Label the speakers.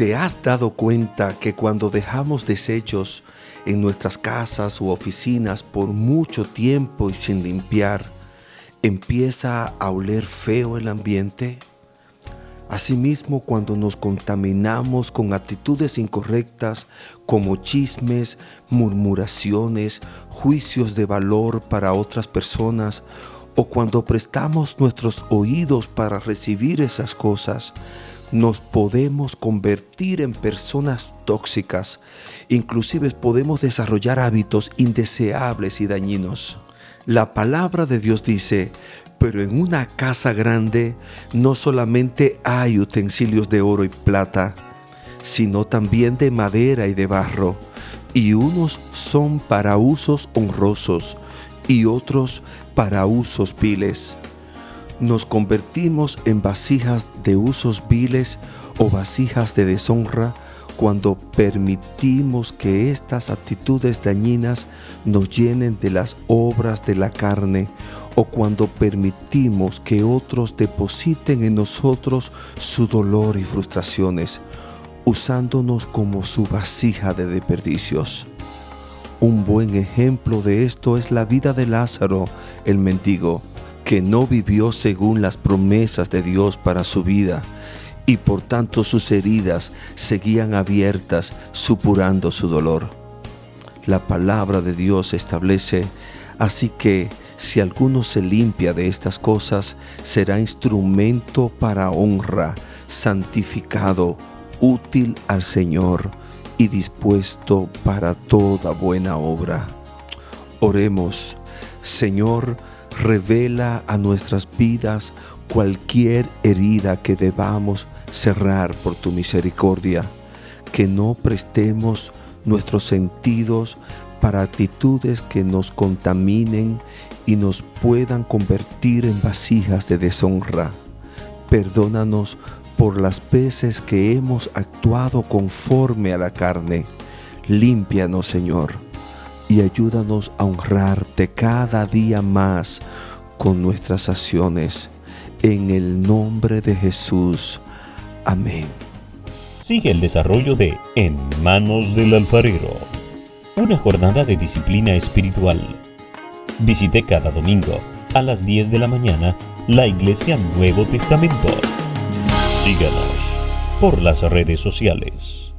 Speaker 1: ¿Te has dado cuenta que cuando dejamos desechos en nuestras casas u oficinas por mucho tiempo y sin limpiar, empieza a oler feo el ambiente? Asimismo, cuando nos contaminamos con actitudes incorrectas como chismes, murmuraciones, juicios de valor para otras personas, o cuando prestamos nuestros oídos para recibir esas cosas, nos podemos convertir en personas tóxicas. Inclusive podemos desarrollar hábitos indeseables y dañinos. La palabra de Dios dice, pero en una casa grande no solamente hay utensilios de oro y plata, sino también de madera y de barro, y unos son para usos honrosos y otros para usos viles. Nos convertimos en vasijas de usos viles o vasijas de deshonra cuando permitimos que estas actitudes dañinas nos llenen de las obras de la carne o cuando permitimos que otros depositen en nosotros su dolor y frustraciones, usándonos como su vasija de desperdicios. Un buen ejemplo de esto es la vida de Lázaro, el mendigo, que no vivió según las promesas de Dios para su vida, y por tanto sus heridas seguían abiertas, supurando su dolor. La palabra de Dios establece, así que si alguno se limpia de estas cosas, será instrumento para honra, santificado, útil al Señor y dispuesto para toda buena obra. Oremos, Señor, revela a nuestras vidas cualquier herida que debamos cerrar por tu misericordia, que no prestemos nuestros sentidos para actitudes que nos contaminen y nos puedan convertir en vasijas de deshonra. Perdónanos por las veces que hemos actuado conforme a la carne. Límpianos, Señor, y ayúdanos a honrarte cada día más con nuestras acciones. En el nombre de Jesús. Amén.
Speaker 2: Sigue el desarrollo de En manos del alfarero, una jornada de disciplina espiritual. Visite cada domingo a las 10 de la mañana la Iglesia Nuevo Testamento. Síganos por las redes sociales.